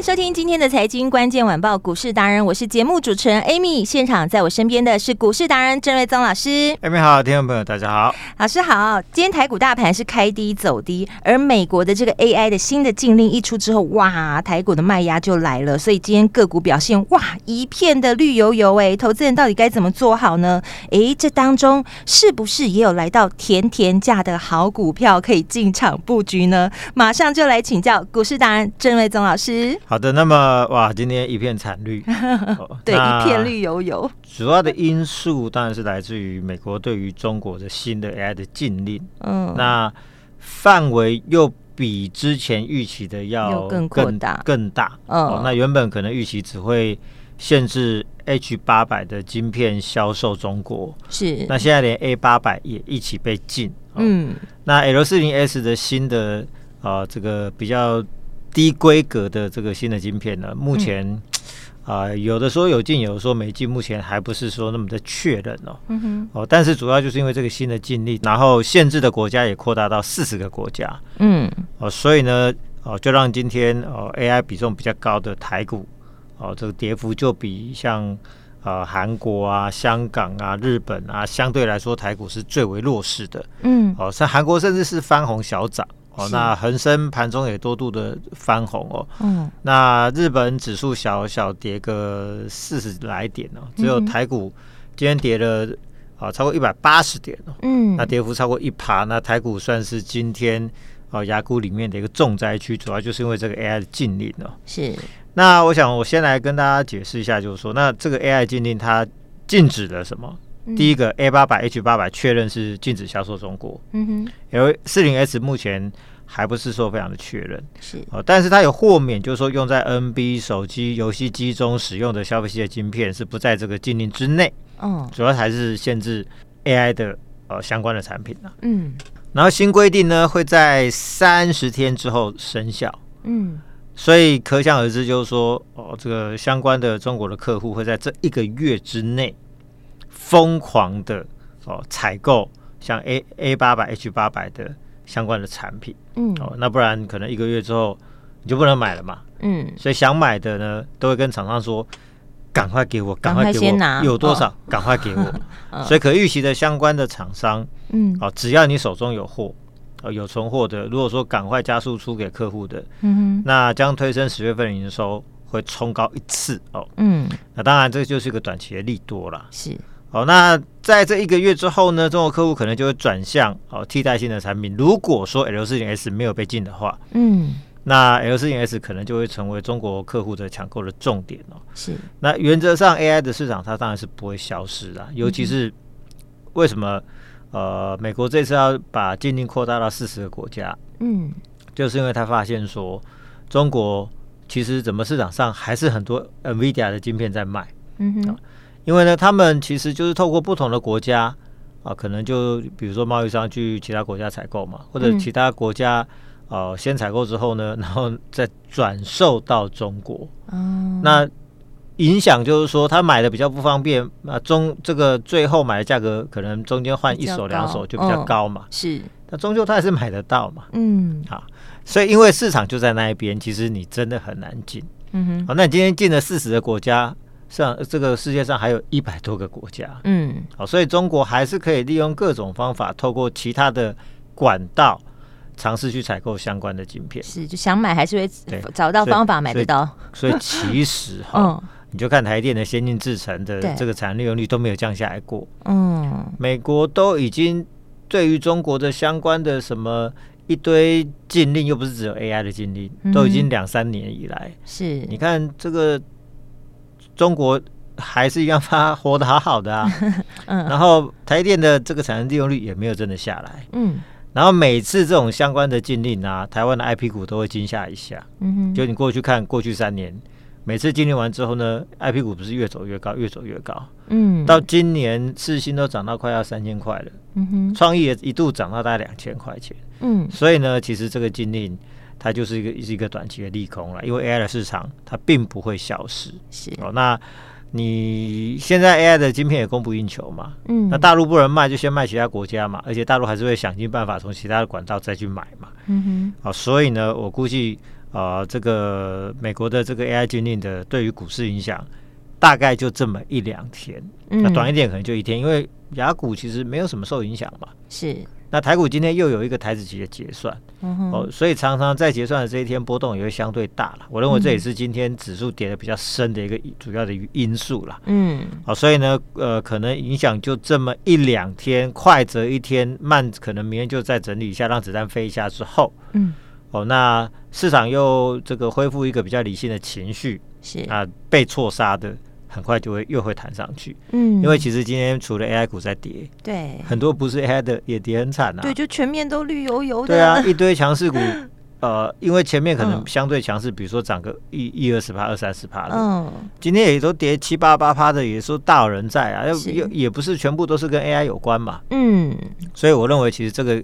迎收听今天的财经关键晚报股市达人，我是节目主持人 Amy。现场在我身边的是股市达人郑瑞宗老师。Amy 好，听众朋友大家好，老师好。今天台股大盘是开低走低，而美国的这个 AI 的新的禁令一出之后，哇，台股的卖压就来了，所以今天个股表现哇一片的绿油油哎，投资人到底该怎么做好呢？哎，这当中是不是也有来到甜甜价的好股票可以进场布局呢？马上就来请教股市达人郑瑞宗老师。好的，那么哇，今天一片惨绿，对，一片绿油油。主要的因素当然是来自于美国对于中国的新的 AI 的禁令，嗯，那范围又比之前预期的要更更大。更大，嗯，那原本可能预期只会限制 H 八百的晶片销售中国，是，那现在连 A 八百也一起被禁，嗯，那 L 四零 S 的新的啊、呃，这个比较。低规格的这个新的晶片呢，目前啊、嗯呃、有的说有进，有的说没进，目前还不是说那么的确认哦。嗯哼。哦，但是主要就是因为这个新的禁令，然后限制的国家也扩大到四十个国家。嗯。哦，所以呢，哦，就让今天哦 AI 比重比较高的台股，哦，这个跌幅就比像呃韩国啊、香港啊、日本啊，相对来说台股是最为弱势的。嗯。哦，像韩国甚至是翻红小涨。哦，那恒生盘中也多度的翻红哦。嗯，那日本指数小小跌个四十来点哦，只有台股今天跌了啊超过一百八十点哦。嗯，那跌幅超过一趴，那台股算是今天啊亚股里面的一个重灾区，主要就是因为这个 AI 的禁令哦。是。那我想我先来跟大家解释一下，就是说，那这个 AI 禁令它禁止了什么？第一个 A 八百 H 八百确认是禁止销售中国，嗯哼，L 四零 S 目前还不是说非常的确认，是。哦，但是它有豁免，就是说用在 NB 手机、游戏机中使用的消费系的晶片是不在这个禁令之内，哦，主要还是限制 AI 的呃相关的产品呢，嗯，然后新规定呢会在三十天之后生效，嗯，所以可想而知，就是说哦，这个相关的中国的客户会在这一个月之内。疯狂的哦，采购像 A A 八百 H 八百的相关的产品，嗯，哦，那不然可能一个月之后你就不能买了嘛，嗯，所以想买的呢，都会跟厂商说，赶快给我，赶快给我，有多少赶快给我，所以可预期的相关的厂商，嗯，哦，只要你手中有货，哦，有存货的，如果说赶快加速出给客户的，嗯哼，那将推升十月份的营收会冲高一次哦，嗯，那当然这就是一个短期的利多啦，是。好，那在这一个月之后呢，中国客户可能就会转向哦替代性的产品。如果说 L 四零 S 没有被禁的话，嗯，那 L 四零 S 可能就会成为中国客户的抢购的重点哦。是，那原则上 AI 的市场它当然是不会消失的，尤其是为什么呃美国这次要把禁令扩大到四十个国家，嗯，就是因为他发现说中国其实整个市场上还是很多 NVIDIA 的晶片在卖，嗯哼。因为呢，他们其实就是透过不同的国家啊，可能就比如说贸易商去其他国家采购嘛，或者其他国家呃、啊、先采购之后呢，然后再转售到中国。嗯，那影响就是说，他买的比较不方便啊，中这个最后买的价格可能中间换一手两手就比较高嘛。是，那终究他还是买得到嘛。嗯，好，所以因为市场就在那一边，其实你真的很难进。嗯哼，好，那你今天进了四十个国家。上这个世界上还有一百多个国家，嗯，好，所以中国还是可以利用各种方法，透过其他的管道尝试去采购相关的晶片。是，就想买还是会找到方法买得到。所以，所以其实 哈，哦、你就看台电的先进制程的这个产能利用率都没有降下来过。嗯，美国都已经对于中国的相关的什么一堆禁令，又不是只有 AI 的禁令，都已经两三年以来。是，你看这个。中国还是一样发活得好好的啊。嗯，然后台电的这个产能利用率也没有真的下来。嗯，然后每次这种相关的禁令啊，台湾的 IP 股都会惊吓一下。嗯哼，就你过去看过去三年，每次禁令完之后呢，IP 股不是越走越高，越走越高。嗯，到今年四星都涨到快要三千块了。嗯哼，创意也一度涨到大概两千块钱。嗯，所以呢，其实这个禁令。它就是一个是一个短期的利空了，因为 AI 的市场它并不会消失。是哦，那你现在 AI 的晶片也供不应求嘛，嗯，那大陆不能卖，就先卖其他国家嘛，而且大陆还是会想尽办法从其他的管道再去买嘛。嗯哼，哦，所以呢，我估计啊、呃，这个美国的这个 AI 禁令的对于股市影响大概就这么一两天，嗯、那短一点可能就一天，因为雅股其实没有什么受影响嘛。是。那台股今天又有一个台子期的结算，嗯、哦，所以常常在结算的这一天波动也会相对大了。我认为这也是今天指数跌的比较深的一个主要的因素了。嗯，好、哦，所以呢，呃，可能影响就这么一两天，快则一天，慢可能明天就再整理一下，让子弹飞一下之后，嗯，哦，那市场又这个恢复一个比较理性的情绪，是啊，被错杀的。很快就会又会弹上去，嗯，因为其实今天除了 AI 股在跌，对，很多不是 AI 的也跌很惨啊，对，就全面都绿油油的，对啊，一堆强势股，呃，因为前面可能相对强势，比如说涨个一一二十趴、二三十趴的，嗯，今天也都跌七八八趴的，也说大有人在啊，又也不是全部都是跟 AI 有关嘛，嗯，所以我认为其实这个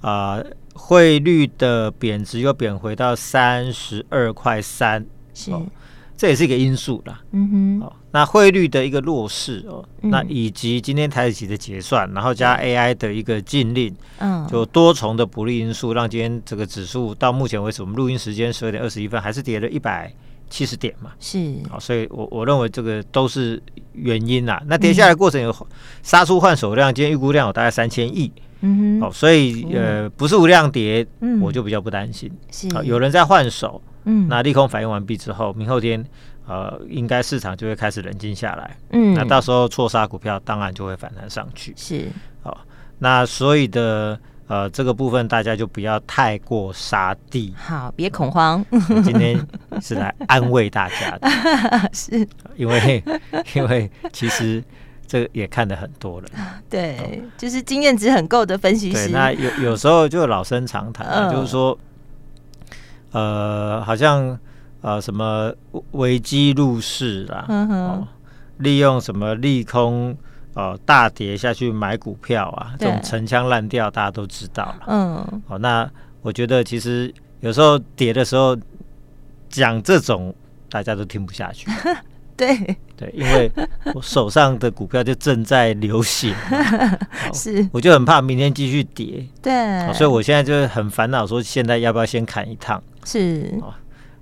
啊汇率的贬值又贬回到三十二块三，是。这也是一个因素啦，嗯哼，哦，那汇率的一个弱势哦，嗯、那以及今天台指期的结算，然后加 AI 的一个禁令，嗯，就多重的不利因素，让今天这个指数到目前为止，我们录音时间十二点二十一分，还是跌了一百七十点嘛，是，好，所以我我认为这个都是原因啦。那跌下来过程有杀出换手量，今天预估量有大概三千亿，嗯哼，好，所以呃不是无量跌，嗯，我就比较不担心，是，好，有人在换手。嗯，那利空反应完毕之后，明后天，呃，应该市场就会开始冷静下来。嗯，那到时候错杀股票当然就会反弹上去。是，好，那所以的呃这个部分大家就不要太过杀地。好，别恐慌。今天是来安慰大家的，是因为因为其实这个也看得很多了。对，哦、就是经验值很够的分析师。对，那有有时候就老生常谈、啊，嗯、就是说。呃，好像呃，什么危机入市啦，嗯、哼哦，利用什么利空呃大跌下去买股票啊，这种陈腔滥调大家都知道了。嗯，好、哦，那我觉得其实有时候跌的时候讲这种大家都听不下去。对对，因为我手上的股票就正在流血，是，我就很怕明天继续跌。对、哦，所以我现在就很烦恼，说现在要不要先砍一趟？是、哦，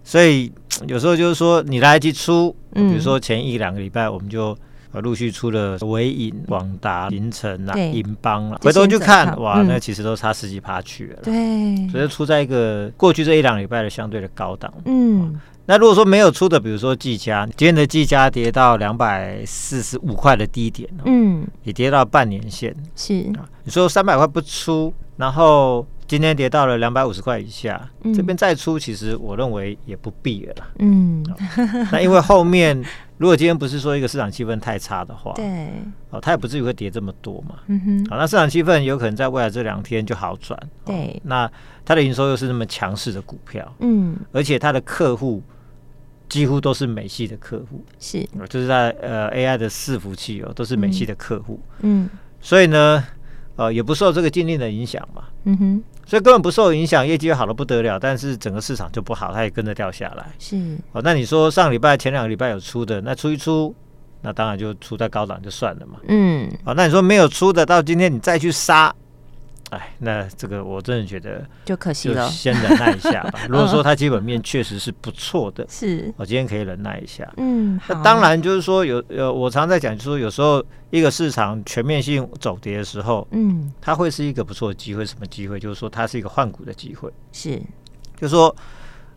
所以 有时候就是说你来得及出，比如说前一两个礼拜我们就陆续出了维影、广达、凌晨啊、银邦啊，回头去看哇，那其实都差十几趴去了。对，所以出在一个过去这一两礼拜的相对的高档。嗯。哦那如果说没有出的，比如说技嘉，今天的技嘉跌到两百四十五块的低点，嗯，也跌到半年线，是啊。你说三百块不出，然后今天跌到了两百五十块以下，嗯、这边再出，其实我认为也不必了，嗯。那因为后面 如果今天不是说一个市场气氛太差的话，对，哦，它也不至于会跌这么多嘛，嗯哼。好，那市场气氛有可能在未来这两天就好转，对。那它的营收又是那么强势的股票，嗯，而且它的客户。几乎都是美系的客户，是，就是在呃 AI 的伺服器哦，都是美系的客户，嗯，所以呢，呃，也不受这个禁令的影响嘛，嗯哼，所以根本不受影响，业绩又好的不得了，但是整个市场就不好，它也跟着掉下来，是，哦，那你说上礼拜前两个礼拜有出的，那出一出，那当然就出在高档就算了嘛，嗯，哦，那你说没有出的，到今天你再去杀。哎，那这个我真的觉得就可惜了，先忍耐一下吧。如果说它基本面确实是不错的，是我今天可以忍耐一下。嗯，那当然就是说有呃，我常在讲，就是说有时候一个市场全面性走跌的时候，嗯，它会是一个不错的机会。什么机会？就是说它是一个换股的机会。是，就是说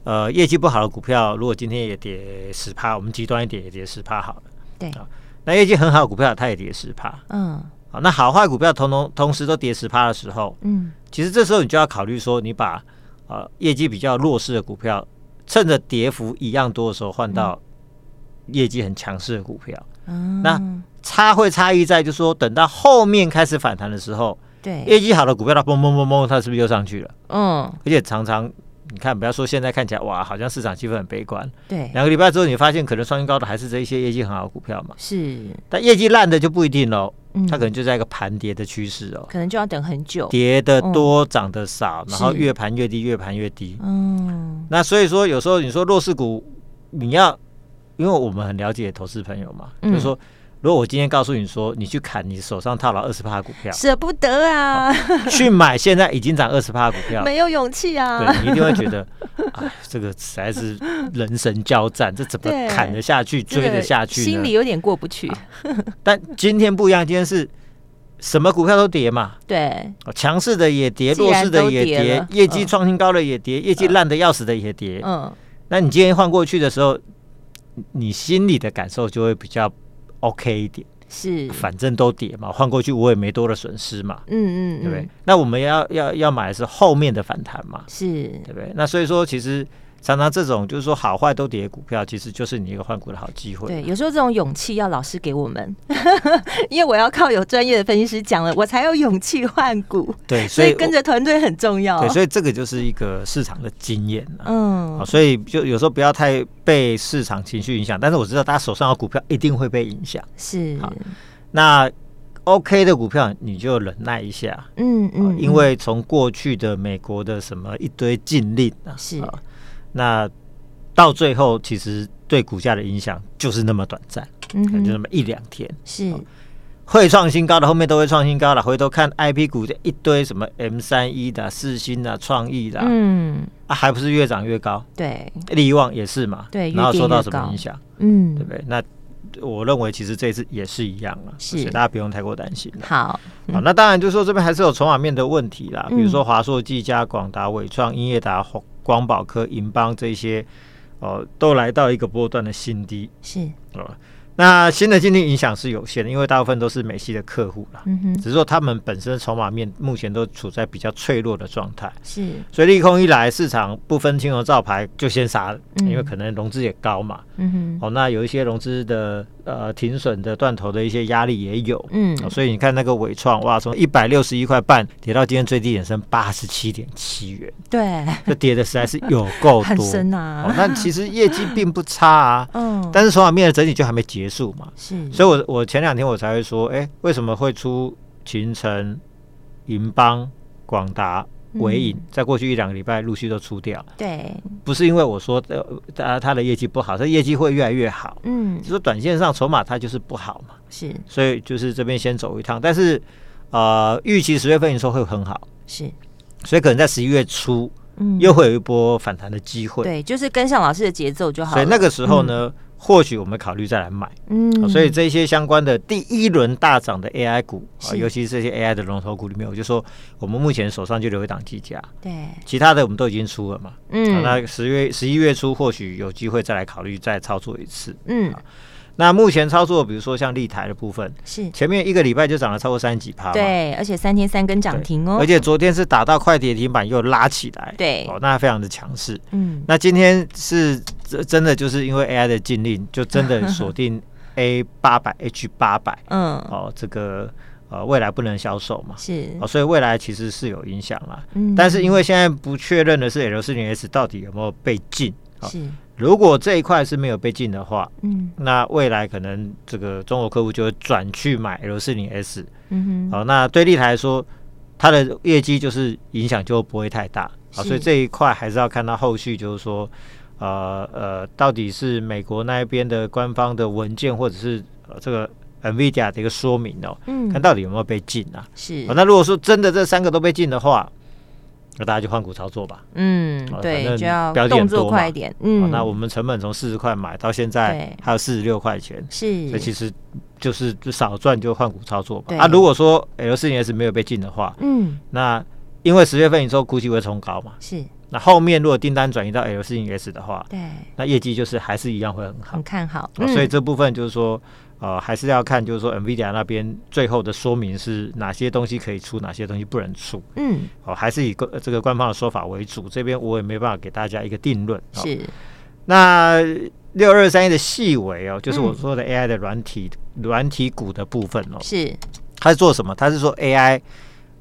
呃，业绩不好的股票，如果今天也跌十趴，我们极端一点也跌十趴好了。对啊，那业绩很好的股票，它也跌十趴。嗯。好，那好坏股票同同同时都跌十趴的时候，嗯，其实这时候你就要考虑说，你把呃业绩比较弱势的股票，趁着跌幅一样多的时候换到业绩很强势的股票，嗯，那差会差异在，就是说等到后面开始反弹的时候，对，业绩好的股票它嘣嘣嘣嘣，它是不是又上去了？嗯，而且常常。你看，不要说现在看起来哇，好像市场气氛很悲观。对，两个礼拜之后，你发现可能创新高的还是这一些业绩很好的股票嘛？是，但业绩烂的就不一定喽。嗯，它可能就在一个盘跌的趋势哦，可能就要等很久。跌的多，涨的少，然后越盘越低，越盘越低。嗯，那所以说有时候你说弱势股，你要，因为我们很了解投资朋友嘛，就是说。如果我今天告诉你说，你去砍你手上套牢二十趴的股票，舍不得啊！去买现在已经涨二十趴的股票，没有勇气啊！对，你一定会觉得，哎，这个实在是人神交战，这怎么砍得下去、追得下去？心里有点过不去。但今天不一样，今天是什么股票都跌嘛？对，强势的也跌，弱势的也跌，业绩创新高的也跌，业绩烂的要死的也跌。嗯，那你今天换过去的时候，你心里的感受就会比较。OK 一点是，反正都跌嘛，换过去我也没多的损失嘛，嗯嗯，对不对？那我们要要要买的是后面的反弹嘛，是，对不对？那所以说其实。常常这种就是说好坏都跌股票，其实就是你一个换股的好机会。对，有时候这种勇气要老师给我们，因为我要靠有专业的分析师讲了，我才有勇气换股。对，所以，所以跟着团队很重要。对，所以这个就是一个市场的经验。嗯，所以就有时候不要太被市场情绪影响。但是我知道大家手上的股票一定会被影响。是。好，那 OK 的股票你就忍耐一下。嗯嗯。因为从过去的美国的什么一堆禁令啊，是。那到最后，其实对股价的影响就是那么短暂，嗯，就那么一两天。是会创新高的，后面都会创新高了。回头看 IP 股的一堆什么 M 三一的、四星的、创意的，嗯啊，还不是越涨越高？对，力旺也是嘛，对，然后受到什么影响？嗯，对不对？那我认为其实这次也是一样了，是，所以大家不用太过担心。好，好，那当然就是说这边还是有筹码面的问题啦，比如说华硕、技嘉、广达、伟创、英业达、光宝科、银邦这些，哦、呃，都来到一个波段的新低，是哦。那新的经济影响是有限的，因为大部分都是美系的客户啦。嗯哼，只是说他们本身筹码面目前都处在比较脆弱的状态。是，所以利空一来，市场不分青红皂白就先杀了，嗯，因为可能融资也高嘛。嗯哼，哦，那有一些融资的呃停损的断头的一些压力也有。嗯，哦，所以你看那个伟创哇，从一百六十一块半跌到今天最低点剩八十七点七元。对，这跌的实在是有够多。很深啊。哦，那其实业绩并不差啊。嗯，但是筹码面的整体就还没结束嘛。是。所以我，我我前两天我才会说，哎、欸，为什么会出群诚、银邦、广达、纬颖，在过去一两个礼拜陆续都出掉。对，不是因为我说的，它它的业绩不好，它业绩会越来越好。嗯，就说短线上筹码它就是不好嘛。是，所以就是这边先走一趟，但是呃，预期十月份营收会很好。是，所以可能在十一月初，嗯，又会有一波反弹的机会。对，就是跟上老师的节奏就好。所以那个时候呢？嗯或许我们考虑再来买，嗯，所以这些相关的第一轮大涨的 AI 股啊，尤其是这些 AI 的龙头股里面，我就说我们目前手上就留一档计价，对，其他的我们都已经出了嘛，嗯，那十月十一月初或许有机会再来考虑再操作一次，嗯，那目前操作比如说像立台的部分，是。前面一个礼拜就涨了超过三十几趴，对，而且三天三根涨停哦，而且昨天是打到快跌停板又拉起来，对，哦，那非常的强势，嗯，那今天是。这真的就是因为 AI 的禁令，就真的锁定 A 八百 H 八百，嗯，哦，这个呃未来不能销售嘛，是，哦，所以未来其实是有影响啦。嗯，但是因为现在不确认的是 L 四零 S 到底有没有被禁，是，如果这一块是没有被禁的话，嗯，那未来可能这个中国客户就会转去买 L 四零 S，嗯哼，好，那对立台来说，它的业绩就是影响就不会太大，好，所以这一块还是要看到后续就是说。呃呃，到底是美国那一边的官方的文件，或者是呃这个 NVIDIA 的一个说明哦，嗯，看到底有没有被禁啊？是、哦。那如果说真的这三个都被禁的话，那大家就换股操作吧。嗯，哦、对，就要动作快一点。嗯、哦，那我们成本从四十块买到现在还有四十六块钱，是。所以其实就是少赚就换股操作吧。啊，如果说 L 四零 S 没有被禁的话，嗯，那因为十月份你说估计会冲高嘛，是。那后面如果订单转移到 L 四零 S 的话，对，那业绩就是还是一样会很好，很看好。嗯、所以这部分就是说，呃，还是要看就是说 NVIDIA 那边最后的说明是哪些东西可以出，哪些东西不能出。嗯，哦，还是以这个官方的说法为主。这边我也没办法给大家一个定论。是。那六二三一的细微哦，就是我说的 AI 的软体软、嗯、体股的部分哦，是它是做什么？它是说 AI。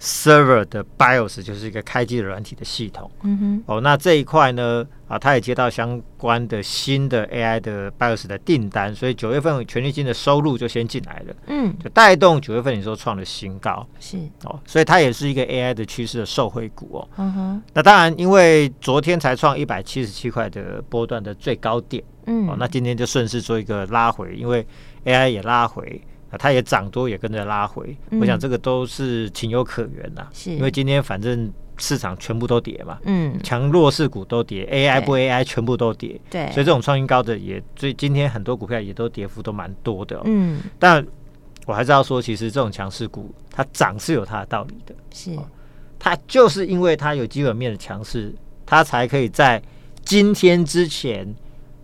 Server 的 BIOS 就是一个开机的软体的系统。嗯哼。哦，那这一块呢，啊，他也接到相关的新的 AI 的 BIOS 的订单，所以九月份权利金的收入就先进来了。嗯。就带动九月份你说创了新高。是。哦，所以它也是一个 AI 的趋势的受惠股哦。嗯哼。那当然，因为昨天才创一百七十七块的波段的最高点。嗯。哦，那今天就顺势做一个拉回，因为 AI 也拉回。啊，它也涨多，也跟着拉回，嗯、我想这个都是情有可原呐。是，因为今天反正市场全部都跌嘛，嗯，强弱势股都跌，AI 不 AI 全部都跌，对，所以这种创新高的也，所以今天很多股票也都跌幅都蛮多的，嗯，但我还是要说，其实这种强势股它涨是有它的道理的，是，它就是因为它有基本面的强势，它才可以在今天之前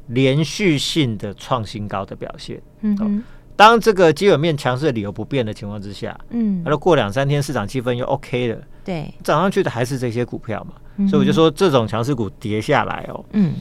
连续性的创新高的表现，嗯。哼。当这个基本面强势的理由不变的情况之下，嗯，那过两三天市场气氛又 OK 了，对，涨上去的还是这些股票嘛，嗯、所以我就说这种强势股跌下来哦，嗯，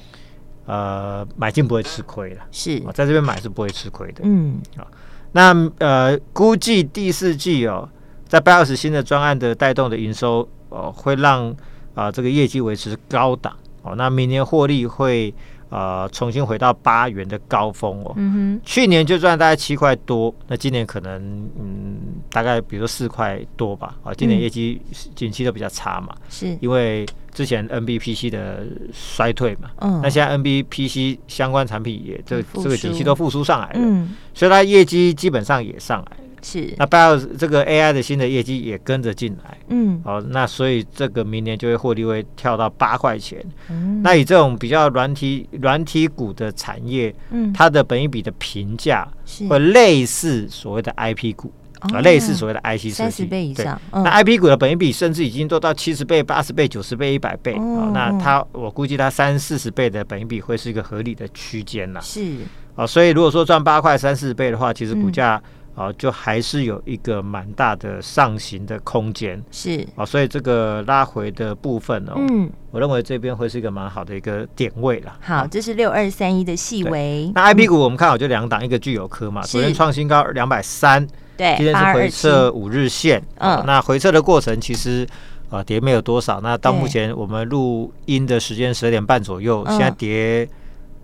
呃，买进不会吃亏的，是，在这边买是不会吃亏的，嗯，啊，那呃，估计第四季哦，在 BIOS 新的专案的带动的营收哦，会让啊、呃、这个业绩维持高档哦，那明年获利会。呃，重新回到八元的高峰哦。嗯哼。去年就赚大概七块多，那今年可能嗯，大概比如说四块多吧。啊，今年业绩景气都比较差嘛。是。因为之前 NBPC 的衰退嘛。嗯。那现在 NBPC 相关产品也这这个景气都复苏上来了。嗯。所以它业绩基本上也上来。是，那 BIOS 这个 AI 的新的业绩也跟着进来，嗯，好，那所以这个明年就会获利会跳到八块钱，嗯，那以这种比较软体软体股的产业，嗯，它的本益比的评价会类似所谓的 IP 股啊，类似所谓的 IC 设计，三十倍以上，那 IP 股的本益比甚至已经做到七十倍、八十倍、九十倍、一百倍啊，那它我估计它三四十倍的本益比会是一个合理的区间了，是，啊，所以如果说赚八块三四十倍的话，其实股价。啊，就还是有一个蛮大的上行的空间，是。啊，所以这个拉回的部分哦，嗯，我认为这边会是一个蛮好的一个点位了。好，这是六二三一的细微。那 IP 股我们看好就两档，一个聚友科嘛，昨天创新高两百三，对，今天是回撤五日线，嗯，那回撤的过程其实啊跌没有多少，那到目前我们录音的时间十二点半左右，现在跌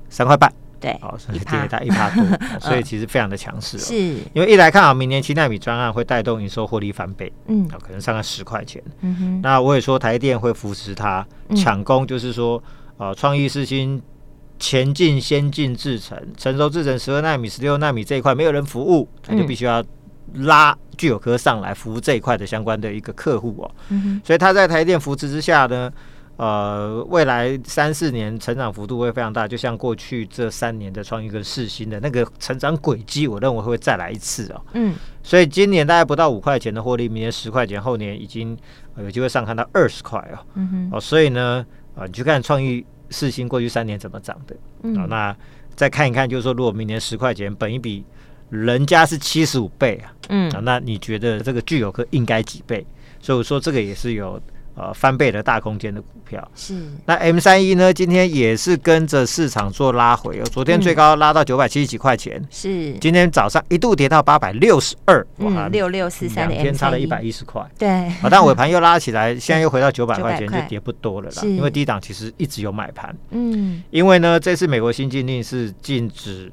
三块半。对，哦，所以跌大一趴多，所以其实非常的强势哦。是，因为一来看好明年七纳米专案会带动营收获利翻倍，嗯，可能上个十块钱。嗯哼，那我也说台电会扶持它抢攻，就是说，呃，创意四新前进先进制程，成熟制程十二纳米、十六纳米这一块没有人服务，他就必须要拉具有科上来服务这一块的相关的一个客户哦。嗯哼，所以他在台电扶持之下呢。呃，未来三四年成长幅度会非常大，就像过去这三年的创意跟世星的那个成长轨迹，我认为会再来一次哦。嗯，所以今年大概不到五块钱的获利，明年十块钱，后年已经有机会上看到二十块哦。嗯哼，哦，所以呢，啊，你去看创意世星过去三年怎么涨的，嗯，哦，那再看一看，就是说如果明年十块钱，本一比人家是七十五倍啊，嗯，啊，那你觉得这个聚友科应该几倍？所以我说这个也是有。呃，翻倍的大空间的股票是。那 M 三一呢？今天也是跟着市场做拉回哦。昨天最高拉到九百七十几块钱，是。今天早上一度跌到八百六十二，哇，六六四三，两天差了一百一十块。对。啊，但尾盘又拉起来，现在又回到九百块钱，就跌不多了啦。因为低档其实一直有买盘。嗯。因为呢，这次美国新禁令是禁止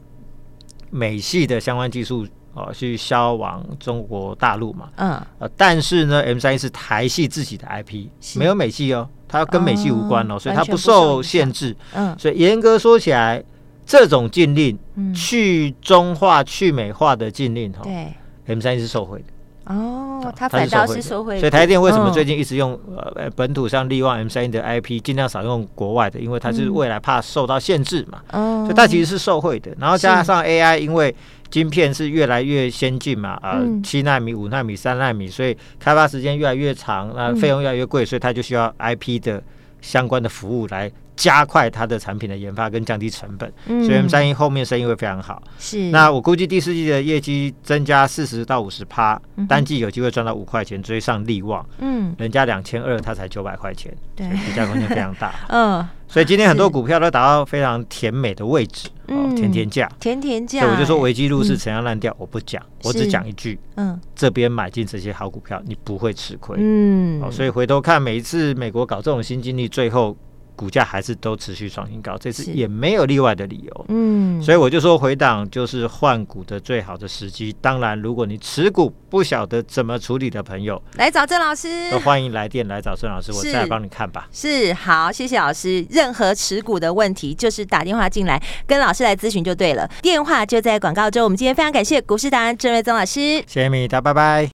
美系的相关技术。哦，去销往中国大陆嘛？嗯，呃，但是呢，M 三一是台系自己的 IP，没有美系哦，它要跟美系无关哦，哦所以它不受限制。嗯，所以严格说起来，这种禁令，嗯、去中化、去美化的禁令，哈，对，M 三一是受惠的。哦，它反倒是受惠。所以台电为什么最近一直用呃本土上力旺 M 三一的 IP，尽量少用国外的，因为它是未来怕受到限制嘛。嗯，所以它其实是受惠的。然后加上 AI，因为晶片是越来越先进嘛，啊、呃，七纳米、五纳米、三纳米，所以开发时间越来越长，那费用越来越贵，所以它就需要 IP 的相关的服务来加快它的产品的研发跟降低成本，嗯、所以 M 三一后面生意会非常好。是，那我估计第四季的业绩增加四十到五十趴，单季有机会赚到五块钱，追上力旺。嗯，人家两千二，它才九百块钱，对，比价空间非常大。嗯，所以今天很多股票都达到非常甜美的位置，哦，甜甜价，甜甜价。所以我就说，危机入市，陈腔滥调，我不讲，我只讲一句，嗯，这边买进这些好股票，你不会吃亏。嗯，哦，所以回头看每一次美国搞这种新经济，最后。股价还是都持续创新高，这次也没有例外的理由。嗯，所以我就说回档就是换股的最好的时机。当然，如果你持股不晓得怎么处理的朋友，来找郑老师，都欢迎来电来找郑老师，我再来帮你看吧。是，好，谢谢老师。任何持股的问题，就是打电话进来跟老师来咨询就对了。电话就在广告中。我们今天非常感谢股市达人郑瑞宗老师，谢谢米达，拜拜。